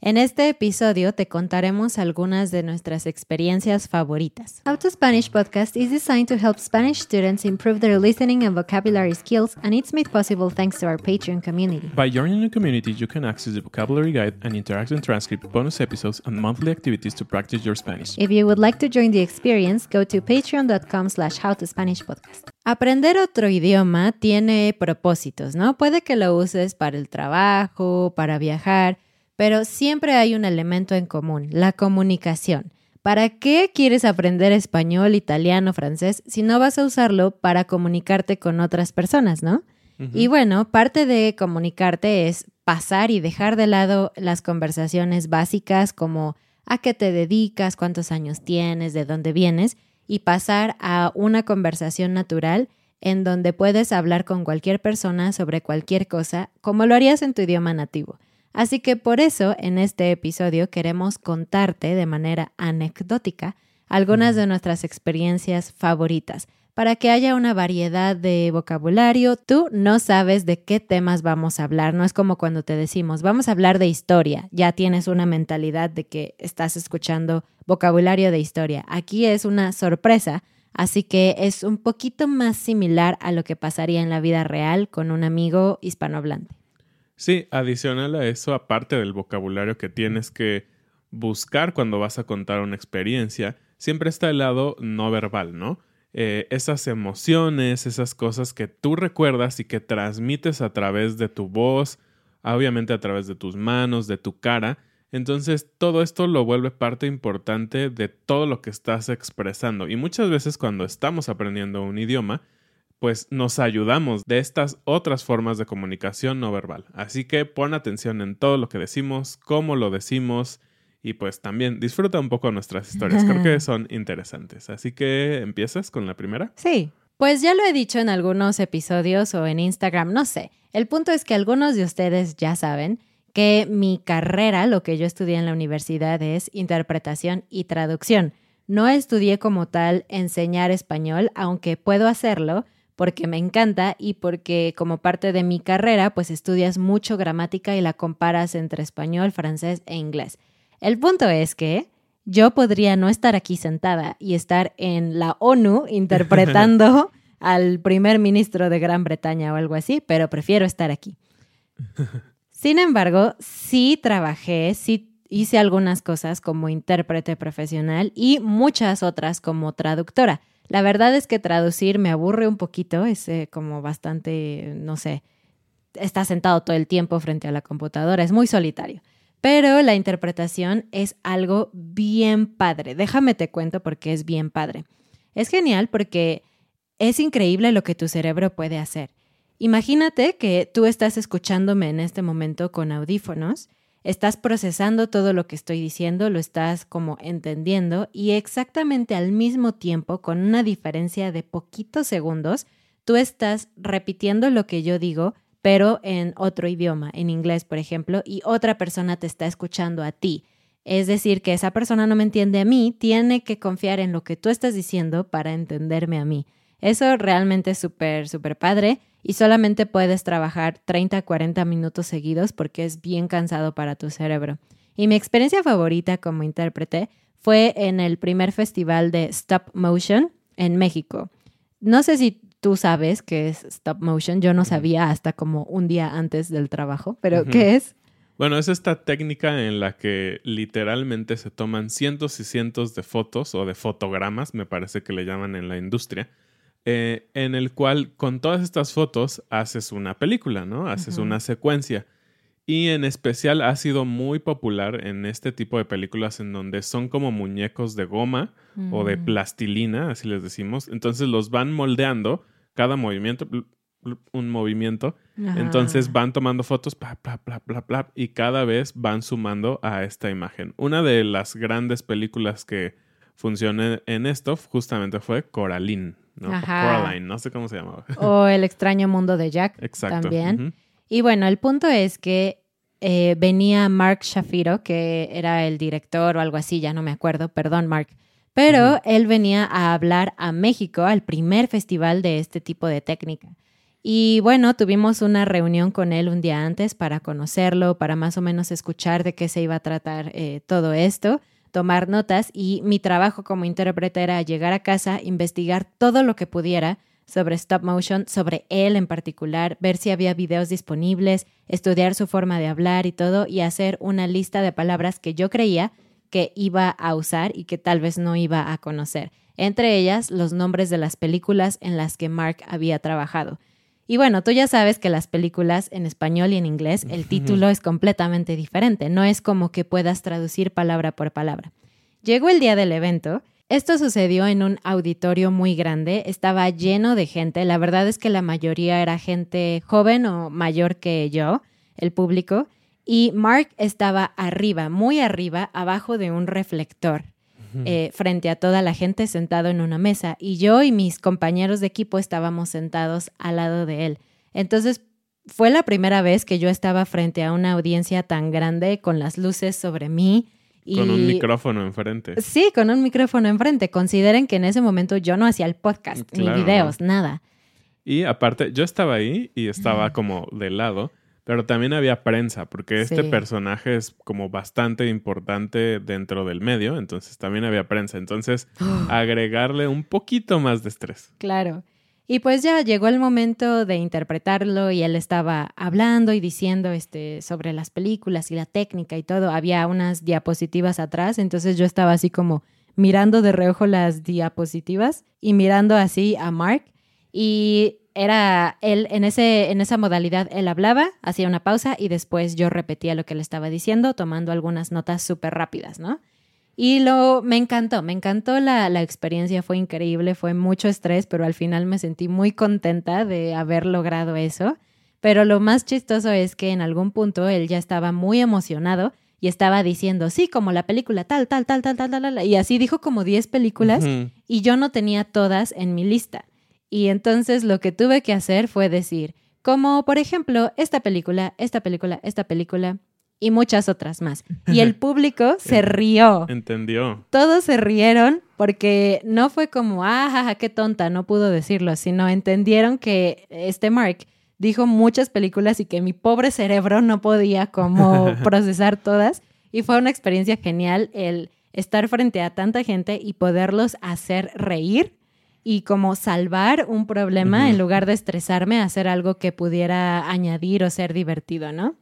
En este episodio te contaremos algunas de nuestras experiencias favoritas. How to Spanish podcast is designed to help Spanish students improve their listening and vocabulary skills, and it's made possible thanks to our Patreon community. By joining the community, you can access the vocabulary guide and interactive transcript, bonus episodes, and monthly activities to practice your Spanish. If you would like to join the experience, go to patreon.com slash howtospanishpodcast. Aprender otro idioma tiene propósitos, ¿no? Puede que lo uses para el trabajo, para viajar, pero siempre hay un elemento en común, la comunicación. ¿Para qué quieres aprender español, italiano, francés si no vas a usarlo para comunicarte con otras personas, no? Y bueno, parte de comunicarte es pasar y dejar de lado las conversaciones básicas como a qué te dedicas, cuántos años tienes, de dónde vienes, y pasar a una conversación natural en donde puedes hablar con cualquier persona sobre cualquier cosa, como lo harías en tu idioma nativo. Así que por eso en este episodio queremos contarte de manera anecdótica algunas de nuestras experiencias favoritas. Para que haya una variedad de vocabulario, tú no sabes de qué temas vamos a hablar. No es como cuando te decimos, vamos a hablar de historia. Ya tienes una mentalidad de que estás escuchando vocabulario de historia. Aquí es una sorpresa, así que es un poquito más similar a lo que pasaría en la vida real con un amigo hispanohablante. Sí, adicional a eso, aparte del vocabulario que tienes que buscar cuando vas a contar una experiencia, siempre está el lado no verbal, ¿no? Eh, esas emociones, esas cosas que tú recuerdas y que transmites a través de tu voz, obviamente a través de tus manos, de tu cara. Entonces todo esto lo vuelve parte importante de todo lo que estás expresando. Y muchas veces cuando estamos aprendiendo un idioma, pues nos ayudamos de estas otras formas de comunicación no verbal. Así que pon atención en todo lo que decimos, cómo lo decimos y pues también disfruta un poco nuestras historias. Creo que son interesantes. Así que empiezas con la primera. Sí, pues ya lo he dicho en algunos episodios o en Instagram, no sé. El punto es que algunos de ustedes ya saben que mi carrera, lo que yo estudié en la universidad es interpretación y traducción. No estudié como tal enseñar español, aunque puedo hacerlo porque me encanta y porque como parte de mi carrera pues estudias mucho gramática y la comparas entre español, francés e inglés. El punto es que yo podría no estar aquí sentada y estar en la ONU interpretando al primer ministro de Gran Bretaña o algo así, pero prefiero estar aquí. Sin embargo, sí trabajé, sí hice algunas cosas como intérprete profesional y muchas otras como traductora. La verdad es que traducir me aburre un poquito, es eh, como bastante, no sé, está sentado todo el tiempo frente a la computadora, es muy solitario. Pero la interpretación es algo bien padre. Déjame te cuento porque es bien padre. Es genial porque es increíble lo que tu cerebro puede hacer. Imagínate que tú estás escuchándome en este momento con audífonos, estás procesando todo lo que estoy diciendo, lo estás como entendiendo y exactamente al mismo tiempo, con una diferencia de poquitos segundos, tú estás repitiendo lo que yo digo, pero en otro idioma, en inglés, por ejemplo, y otra persona te está escuchando a ti. Es decir, que esa persona no me entiende a mí, tiene que confiar en lo que tú estás diciendo para entenderme a mí. Eso realmente es súper, súper padre y solamente puedes trabajar 30, 40 minutos seguidos porque es bien cansado para tu cerebro. Y mi experiencia favorita como intérprete fue en el primer festival de stop motion en México. No sé si tú sabes qué es stop motion, yo no sabía hasta como un día antes del trabajo, pero ¿qué es? Bueno, es esta técnica en la que literalmente se toman cientos y cientos de fotos o de fotogramas, me parece que le llaman en la industria, eh, en el cual con todas estas fotos haces una película, ¿no? Haces una secuencia. Y en especial ha sido muy popular en este tipo de películas en donde son como muñecos de goma o de mm. plastilina, así les decimos. Entonces los van moldeando cada movimiento, un movimiento. Entonces van tomando fotos, bla, bla, bla, bla, bla, y cada vez van sumando a esta imagen. Una de las grandes películas que funcionó en esto justamente fue Coraline. ¿No? Coraline, no sé cómo se llamaba. O El extraño mundo de Jack. Exacto. También. Y bueno, el punto es que eh, venía Mark Shafiro, que era el director o algo así, ya no me acuerdo, perdón Mark. Pero él venía a hablar a México al primer festival de este tipo de técnica. Y bueno, tuvimos una reunión con él un día antes para conocerlo, para más o menos escuchar de qué se iba a tratar eh, todo esto tomar notas y mi trabajo como intérprete era llegar a casa, investigar todo lo que pudiera sobre stop motion, sobre él en particular, ver si había videos disponibles, estudiar su forma de hablar y todo y hacer una lista de palabras que yo creía que iba a usar y que tal vez no iba a conocer, entre ellas los nombres de las películas en las que Mark había trabajado. Y bueno, tú ya sabes que las películas en español y en inglés, el título es completamente diferente, no es como que puedas traducir palabra por palabra. Llegó el día del evento, esto sucedió en un auditorio muy grande, estaba lleno de gente, la verdad es que la mayoría era gente joven o mayor que yo, el público, y Mark estaba arriba, muy arriba, abajo de un reflector. Eh, frente a toda la gente sentado en una mesa y yo y mis compañeros de equipo estábamos sentados al lado de él. Entonces fue la primera vez que yo estaba frente a una audiencia tan grande con las luces sobre mí. Y... Con un micrófono enfrente. Sí, con un micrófono enfrente. Consideren que en ese momento yo no hacía el podcast, ni videos, nada. Y aparte, yo estaba ahí y estaba como de lado. Pero también había prensa, porque este personaje es como bastante importante dentro del medio, entonces también había prensa. Entonces, agregarle un poquito más de estrés. Claro. Y pues ya llegó el momento de interpretarlo y él estaba hablando y diciendo este, sobre las películas y la técnica y todo. Había unas diapositivas atrás, entonces yo estaba así como mirando de reojo las diapositivas y mirando así a Mark. Y era él en, ese, en esa modalidad, él hablaba, hacía una pausa y después yo repetía lo que le estaba diciendo, tomando algunas notas súper rápidas, ¿no? Y lo, me encantó, me encantó la, la, experiencia, fue increíble, fue mucho estrés, pero al final me sentí muy contenta de haber logrado eso. Pero lo más chistoso es que en algún punto él ya estaba muy emocionado y estaba diciendo, sí, como la película tal, tal, tal, tal, tal, tal, tal. Y así dijo como 10 películas y yo no tenía todas en mi lista. Y entonces lo que tuve que hacer fue decir, como por ejemplo, esta película, esta película, esta película y muchas otras más. Y el público se rió. Entendió. Todos se rieron porque no fue como, ah, qué tonta, no pudo decirlo, sino entendieron que este Mark dijo muchas películas y que mi pobre cerebro no podía como procesar todas. Y fue una experiencia genial el estar frente a tanta gente y poderlos hacer reír y como salvar un problema en lugar de estresarme a hacer algo que pudiera añadir o ser divertido, ¿no?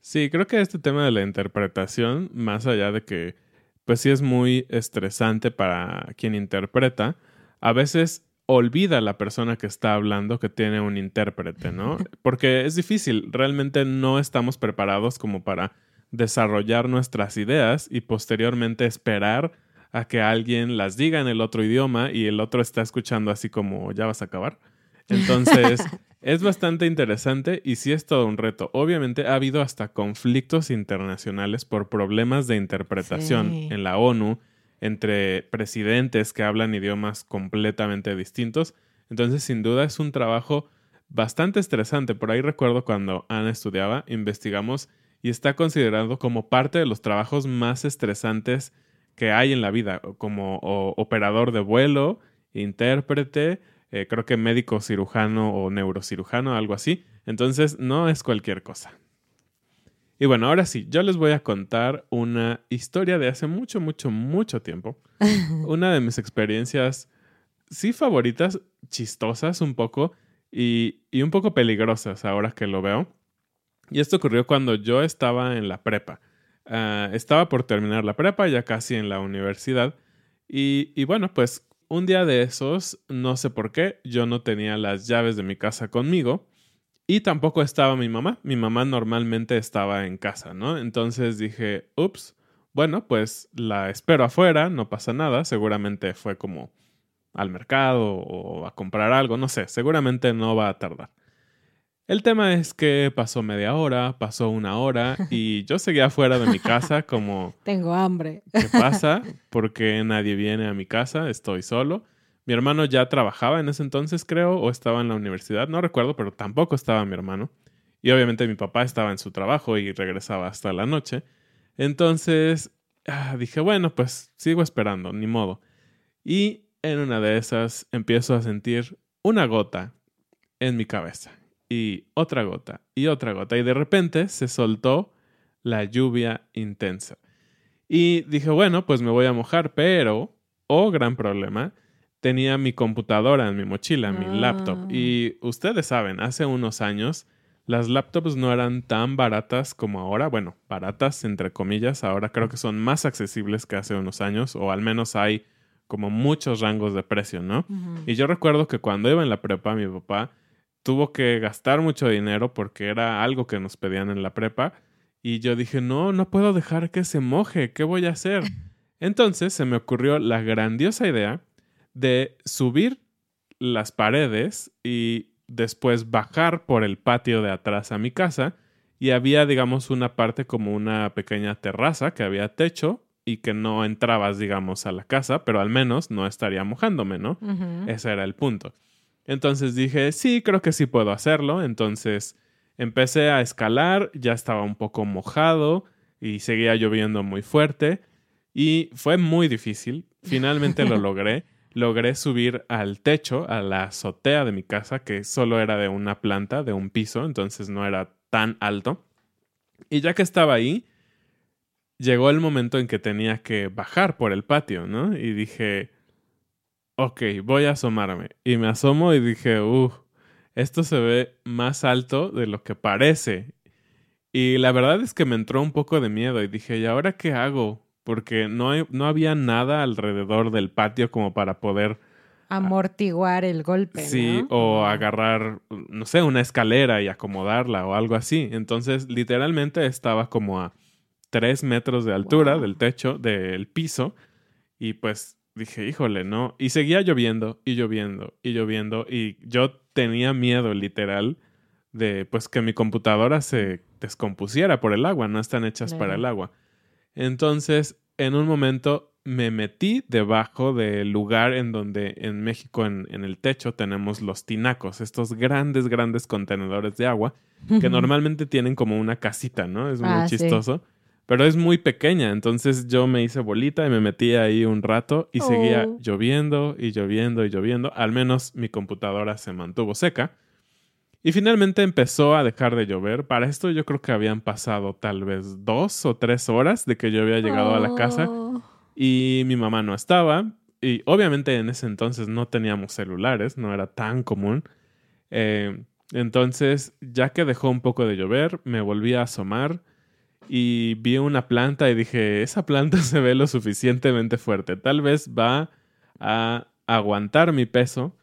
Sí, creo que este tema de la interpretación, más allá de que, pues sí es muy estresante para quien interpreta, a veces olvida la persona que está hablando que tiene un intérprete, ¿no? Porque es difícil, realmente no estamos preparados como para desarrollar nuestras ideas y posteriormente esperar a que alguien las diga en el otro idioma y el otro está escuchando así como ya vas a acabar. Entonces, es bastante interesante y sí es todo un reto. Obviamente ha habido hasta conflictos internacionales por problemas de interpretación en la ONU entre presidentes que hablan idiomas completamente distintos. Entonces, sin duda es un trabajo bastante estresante. Por ahí recuerdo cuando Ana estudiaba, investigamos y está considerado como parte de los trabajos más estresantes que hay en la vida, como operador de vuelo, intérprete, eh, creo que médico cirujano o neurocirujano, algo así. Entonces, no es cualquier cosa. Y bueno, ahora sí, yo les voy a contar una historia de hace mucho, mucho, mucho tiempo. una de mis experiencias, sí favoritas, chistosas un poco y, y un poco peligrosas ahora que lo veo. Y esto ocurrió cuando yo estaba en la prepa. Ah, estaba por terminar la prepa, ya casi en la universidad. Y, y, bueno, pues un día de esos, no sé por qué, yo no tenía las llaves de mi casa conmigo y tampoco estaba mi mamá. Mi mamá normalmente estaba en casa, ¿no? Entonces dije, ups, bueno, pues la espero afuera, no pasa nada. Seguramente fue como al mercado o a comprar algo, no sé, seguramente no va a tardar. El tema es que pasó media hora, pasó una hora y yo seguía fuera de mi casa como... Tengo hambre. ¿Qué pasa? Porque nadie viene a mi casa, estoy solo. Mi hermano ya trabajaba en ese entonces, creo, o estaba en la universidad, no recuerdo, pero tampoco estaba mi hermano. Y obviamente mi papá estaba en su trabajo y regresaba hasta la noche. Entonces ah, dije, bueno, pues sigo esperando, ni modo. Y en una de esas empiezo a sentir una gota en mi cabeza y otra gota y otra gota. Y de repente se soltó la lluvia intensa. Y dije, bueno, pues me voy a mojar, pero, oh gran problema, tenía mi computadora en mi mochila, mi laptop. Ah. Y ustedes saben, hace unos años las laptops no eran tan baratas como ahora. Bueno, baratas entre comillas, ahora creo que son más accesibles que hace unos años, o al menos hay como muchos rangos de precio, ¿no? Y yo recuerdo que cuando iba en la prepa, mi papá tuvo que gastar mucho dinero porque era algo que nos pedían en la prepa. Y yo dije, no, no puedo dejar que se moje, ¿qué voy a hacer? Entonces se me ocurrió la grandiosa idea de subir las paredes y después bajar por el patio de atrás a mi casa. Y había, digamos, una parte como una pequeña terraza que había techo y que no entrabas, digamos, a la casa, pero al menos no estaría mojándome, ¿no? Ese era el punto. Entonces dije, sí, creo que sí puedo hacerlo. Entonces empecé a escalar, ya estaba un poco mojado y seguía lloviendo muy fuerte y fue muy difícil. Finalmente lo logré. Logré subir al techo, a la azotea de mi casa, que solo era de una planta, de un piso, entonces no era tan alto. Y ya que estaba ahí, llegó el momento en que tenía que bajar por el patio, ¿no? Y dije, ok, voy a asomarme. Y me asomo y dije, uff, esto se ve más alto de lo que parece. Y la verdad es que me entró un poco de miedo y dije, ¿y ahora qué hago? Porque no, hay, no había nada alrededor del patio como para poder... Amortiguar el golpe. Sí, o agarrar, no sé, una escalera y acomodarla o algo así. Entonces, literalmente estaba como a tres metros de altura del techo, del piso. Y pues dije, híjole, no. Y seguía lloviendo y lloviendo y lloviendo. Y yo tenía miedo, literal, de pues que mi computadora se descompusiera por el agua. No están hechas para el agua. Entonces, en un momento me metí debajo del lugar en donde en México, en, en el techo, tenemos los tinacos, estos grandes, grandes contenedores de agua que normalmente tienen como una casita, ¿no? Es muy ah, chistoso pero es muy pequeña, entonces yo me hice bolita y me metí ahí un rato y seguía oh. lloviendo y lloviendo y lloviendo, al menos mi computadora se mantuvo seca. Y finalmente empezó a dejar de llover. Para esto yo creo que habían pasado tal vez dos o tres horas de que yo había llegado a la casa oh. y mi mamá no estaba. Y obviamente en ese entonces no teníamos celulares, no era tan común. Eh, Entonces, ya que dejó un poco de llover, me volví a asomar y vi una planta y dije, esa planta se ve lo suficientemente fuerte, tal vez va a aguantar mi peso.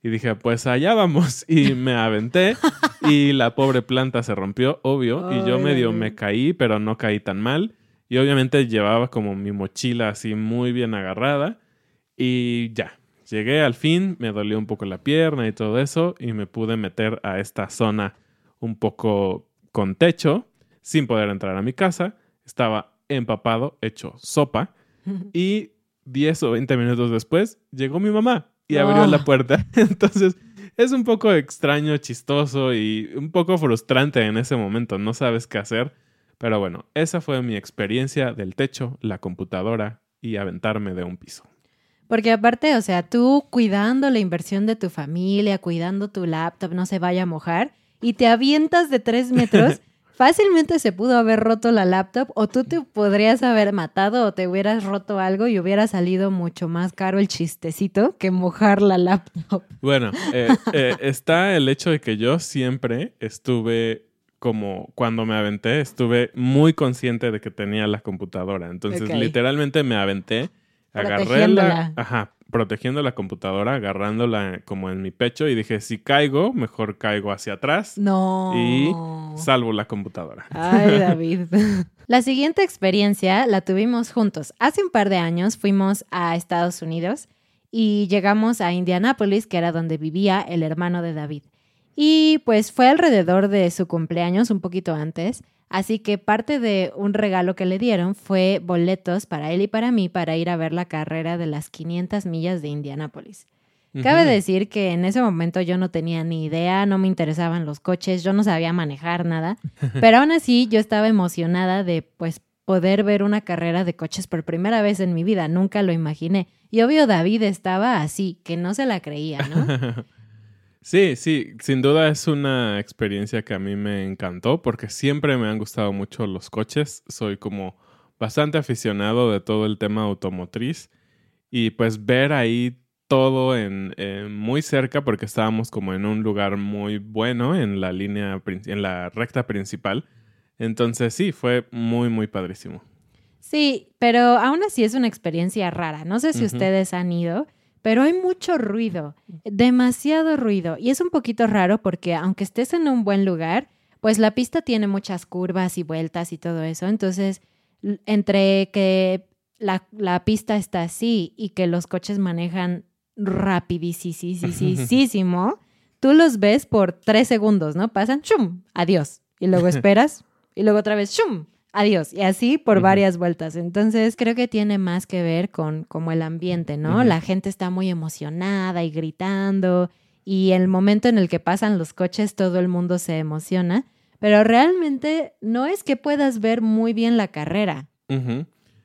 Y dije, pues allá vamos. Y me aventé y la pobre planta se rompió, obvio. y yo medio me caí, pero no caí tan mal. Y obviamente llevaba como mi mochila así muy bien agarrada. Y ya, llegué al fin, me dolió un poco la pierna y todo eso. Y me pude meter a esta zona un poco con techo, sin poder entrar a mi casa. Estaba empapado, hecho sopa. Y 10 o 20 minutos después llegó mi mamá y abrió la puerta. Entonces es un poco extraño, chistoso y un poco frustrante en ese momento. No sabes qué hacer. Pero bueno, esa fue mi experiencia del techo, la computadora y aventarme de un piso. Porque aparte, o sea, tú cuidando la inversión de tu familia, cuidando tu laptop, no se vaya a mojar, y te avientas de tres metros fácilmente se pudo haber roto la laptop o tú te podrías haber matado o te hubieras roto algo y hubiera salido mucho más caro el chistecito que mojar la laptop. Bueno, eh, eh, está el hecho de que yo siempre estuve como cuando me aventé, estuve muy consciente de que tenía la computadora. Entonces, literalmente me aventé, agarré la, ajá, protegiendo la computadora, agarrándola como en mi pecho y dije, si caigo, mejor caigo hacia atrás. No. Y salvo la computadora. Ay, David. la siguiente experiencia la tuvimos juntos. Hace un par de años fuimos a Estados Unidos y llegamos a Indianápolis, que era donde vivía el hermano de David. Y pues fue alrededor de su cumpleaños, un poquito antes. Así que parte de un regalo que le dieron fue boletos para él y para mí para ir a ver la carrera de las 500 millas de Indianápolis. Cabe decir que en ese momento yo no tenía ni idea, no me interesaban los coches, yo no sabía manejar nada, pero aún así yo estaba emocionada de pues poder ver una carrera de coches por primera vez en mi vida, nunca lo imaginé. Y obvio David estaba así, que no se la creía, ¿no? Sí, sí, sin duda es una experiencia que a mí me encantó porque siempre me han gustado mucho los coches. Soy como bastante aficionado de todo el tema automotriz y pues ver ahí todo en, muy cerca porque estábamos como en un lugar muy bueno en la línea, en la recta principal. Entonces sí, fue muy, muy padrísimo. Sí, pero aún así es una experiencia rara. No sé si ustedes han ido pero hay mucho ruido, demasiado ruido. Y es un poquito raro porque aunque estés en un buen lugar, pues la pista tiene muchas curvas y vueltas y todo eso. Entonces, entre que la, la pista está así y que los coches manejan rapidísimo, tú los ves por tres segundos, ¿no? Pasan, ¡chum! Adiós. Y luego esperas y luego otra vez, ¡chum! Adiós. Y así por varias vueltas. Entonces creo que tiene más que ver con como el ambiente, ¿no? La gente está muy emocionada y gritando y el momento en el que pasan los coches todo el mundo se emociona, pero realmente no es que puedas ver muy bien la carrera.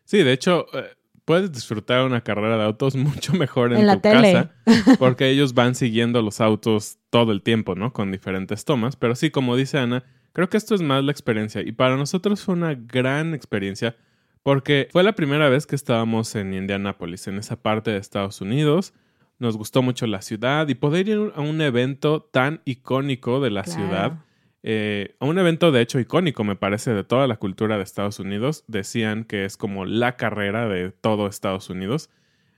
Sí, de hecho, eh, puedes disfrutar una carrera de autos mucho mejor en, tu casa porque ellos van siguiendo los autos todo el tiempo, ¿no? Con diferentes tomas, pero sí, como dice Ana, Creo que esto es más la experiencia y para nosotros fue una gran experiencia porque fue la primera vez que estábamos en Indianápolis, en esa parte de Estados Unidos. Nos gustó mucho la ciudad y poder ir a un evento tan icónico de la ciudad, eh, a un evento de hecho icónico me parece de toda la cultura de Estados Unidos, decían que es como la carrera de todo Estados Unidos.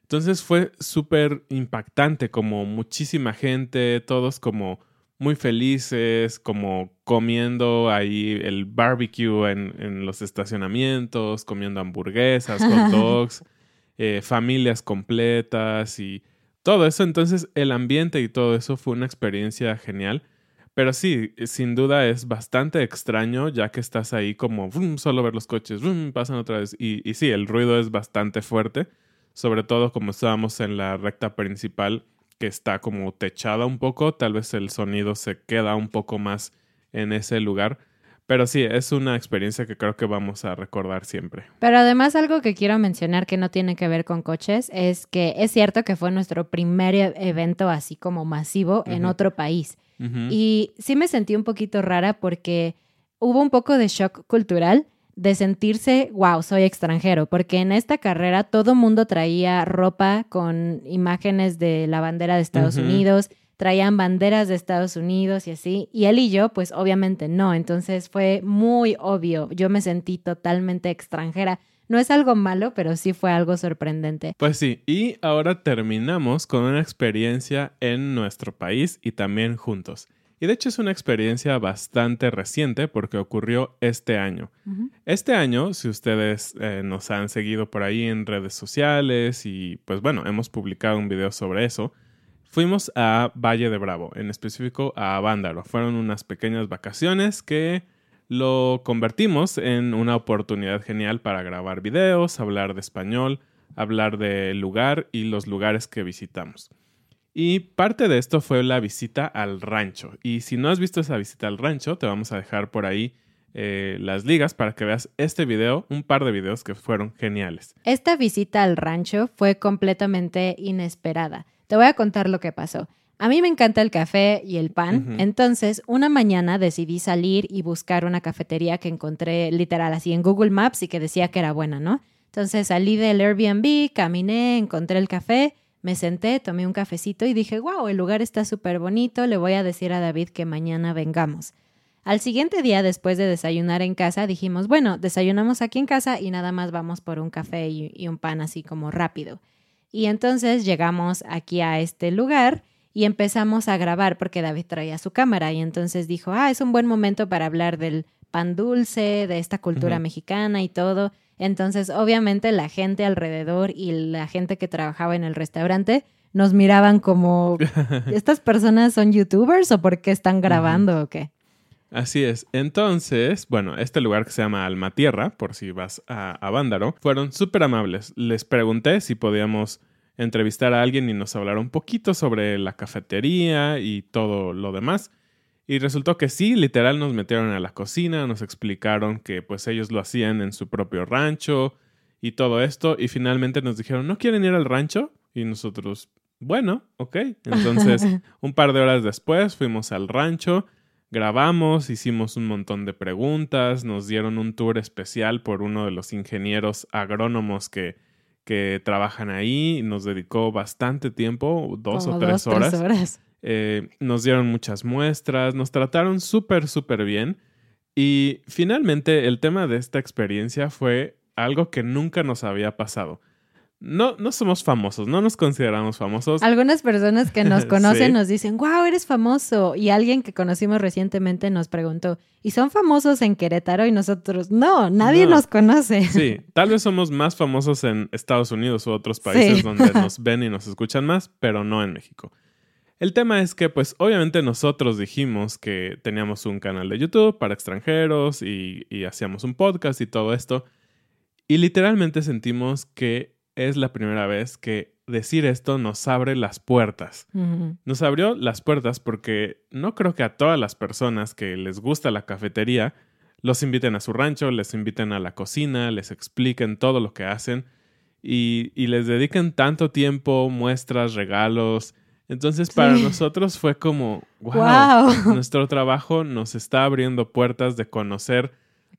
Entonces fue súper impactante, como muchísima gente, todos como muy felices, como comiendo ahí el barbecue en, los estacionamientos, comiendo hamburguesas, hot dogs, eh, familias completas y todo eso. Entonces el ambiente y todo eso fue una experiencia genial. Pero sí, sin duda es bastante extraño ya que estás ahí como solo ver los coches, pasan otra vez. Y, y sí, el ruido es bastante fuerte, sobre todo como estábamos en la recta principal que está como techada un poco, tal vez el sonido se queda un poco más en ese lugar. Pero sí, es una experiencia que creo que vamos a recordar siempre. Pero además algo que quiero mencionar que no tiene que ver con coches es que es cierto que fue nuestro primer e-, evento así como masivo en otro país. Y sí me sentí un poquito rara porque hubo un poco de shock cultural de sentirse, wow, soy extranjero, porque en esta carrera todo mundo traía ropa con imágenes de la bandera de Estados Unidos, traían banderas de Estados Unidos y así, y él y yo, pues obviamente no, entonces fue muy obvio, yo me sentí totalmente extranjera. No es algo malo, pero sí fue algo sorprendente. Pues sí, y ahora terminamos con una experiencia en nuestro país y también juntos. Y de hecho es una experiencia bastante reciente porque ocurrió este año. Este año, si ustedes eh, nos han seguido por ahí en redes sociales y pues bueno, hemos publicado un video sobre eso, fuimos a Valle de Bravo, en específico a Vándaro. Fueron unas pequeñas vacaciones que lo convertimos en una oportunidad genial para grabar videos, hablar de español, hablar del lugar y los lugares que visitamos. Y parte de esto fue la visita al rancho. Y si no has visto esa visita al rancho, te vamos a dejar por ahí eh, las ligas para que veas este video, un par de videos que fueron geniales. Esta visita al rancho fue completamente inesperada. Te voy a contar lo que pasó. A mí me encanta el café y el pan, entonces una mañana decidí salir y buscar una cafetería que encontré literal así en Google Maps y que decía que era buena, ¿no? Entonces salí del Airbnb, caminé, encontré el café, me senté, tomé un cafecito y dije, wow, el lugar está súper bonito, le voy a decir a David que mañana vengamos. Al siguiente día, después de desayunar en casa, dijimos, bueno, desayunamos aquí en casa y nada más vamos por un café y, y un pan así como rápido. Y entonces llegamos aquí a este lugar y empezamos a grabar porque David traía su cámara y entonces dijo, ah, es un buen momento para hablar del pan dulce, de esta cultura mexicana y todo. Entonces, obviamente, la gente alrededor y la gente que trabajaba en el restaurante nos miraban como, ¿estas personas son youtubers o por qué están grabando o qué? Así es. Entonces, bueno, este lugar que se llama Alma Tierra, por si vas a, a Vándaro, fueron súper amables. Les pregunté si podíamos entrevistar a alguien y nos hablar un poquito sobre la cafetería y todo lo demás. Y resultó que sí, literal nos metieron a la cocina, nos explicaron que pues ellos lo hacían en su propio rancho y todo esto. Y finalmente nos dijeron, ¿no quieren ir al rancho? Y nosotros, bueno, ok. Entonces, un par de horas después fuimos al rancho, grabamos, hicimos un montón de preguntas, nos dieron un tour especial por uno de los ingenieros agrónomos que que trabajan ahí. Nos dedicó bastante tiempo, dos o tres horas. Eh, nos dieron muchas muestras, nos trataron súper, súper bien. Y finalmente el tema de esta experiencia fue algo que nunca nos había pasado no, no somos famosos, no nos consideramos famosos. Algunas personas que nos conocen nos dicen, wow, eres famoso. Y alguien que conocimos recientemente nos preguntó, ¿y son famosos en Querétaro? Y nosotros, no, nadie nos conoce. Sí, tal vez somos más famosos en Estados Unidos u otros países donde nos ven y nos escuchan más, pero no en México. El tema es que, pues, obviamente nosotros dijimos que teníamos un canal de YouTube para extranjeros y, y hacíamos un podcast y todo esto. Y literalmente sentimos que es la primera vez que decir esto nos abre las puertas. Nos abrió las puertas porque no creo que a todas las personas que les gusta la cafetería los inviten a su rancho, les inviten a la cocina, les expliquen todo lo que hacen y, les dediquen tanto tiempo, muestras, regalos. Entonces para nosotros fue como, wow, nuestro trabajo nos está abriendo puertas de conocer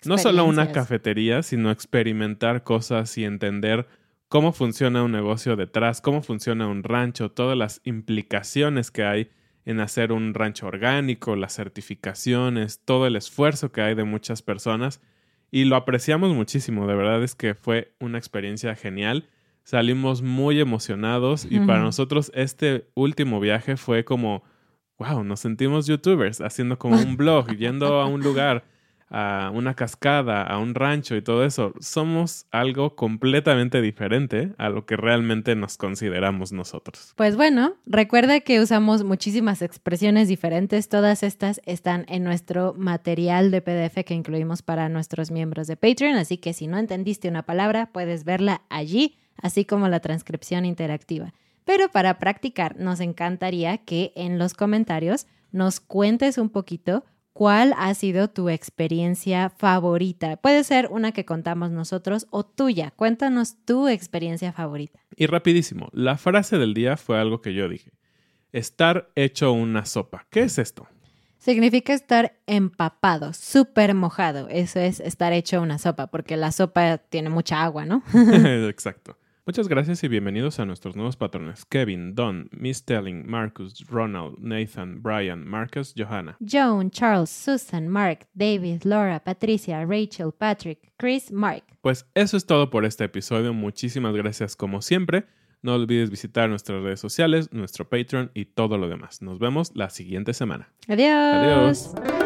no solo una cafetería, sino experimentar cosas y entender cómo funciona un negocio detrás, cómo funciona un rancho, todas las implicaciones que hay en hacer un rancho orgánico, las certificaciones, todo el esfuerzo que hay de muchas personas y lo apreciamos muchísimo, de verdad es que fue una experiencia genial. Salimos muy emocionados y para nosotros este último viaje fue como, wow, nos sentimos youtubers haciendo como un blog, yendo a un lugar a una cascada, a un rancho y todo eso. Somos algo completamente diferente a lo que realmente nos consideramos nosotros. Pues bueno, recuerda que usamos muchísimas expresiones diferentes. Todas estas están en nuestro material de PDF que incluimos para nuestros miembros de Patreon. Así que si no entendiste una palabra, puedes verla allí, así como la transcripción interactiva. Pero para practicar, nos encantaría que en los comentarios nos cuentes un poquito ¿Cuál ha sido tu experiencia favorita? Puede ser una que contamos nosotros o tuya. Cuéntanos tu experiencia favorita. Y rapidísimo, la frase del día fue algo que yo dije. Estar hecho una sopa. ¿Qué es esto? Significa estar empapado, súper mojado. Eso es estar hecho una sopa, porque la sopa tiene mucha agua, ¿no? Exacto. Muchas gracias y bienvenidos a nuestros nuevos patrones. Kevin, Don, Miss Telling, Marcus, Ronald, Nathan, Brian, Marcus, Johanna. Joan, Charles, Susan, Mark, David, Laura, Patricia, Rachel, Patrick, Chris, Mark. Pues eso es todo por este episodio. Muchísimas gracias como siempre. No olvides visitar nuestras redes sociales, nuestro Patreon y todo lo demás. Nos vemos la siguiente semana. Adiós. Adiós.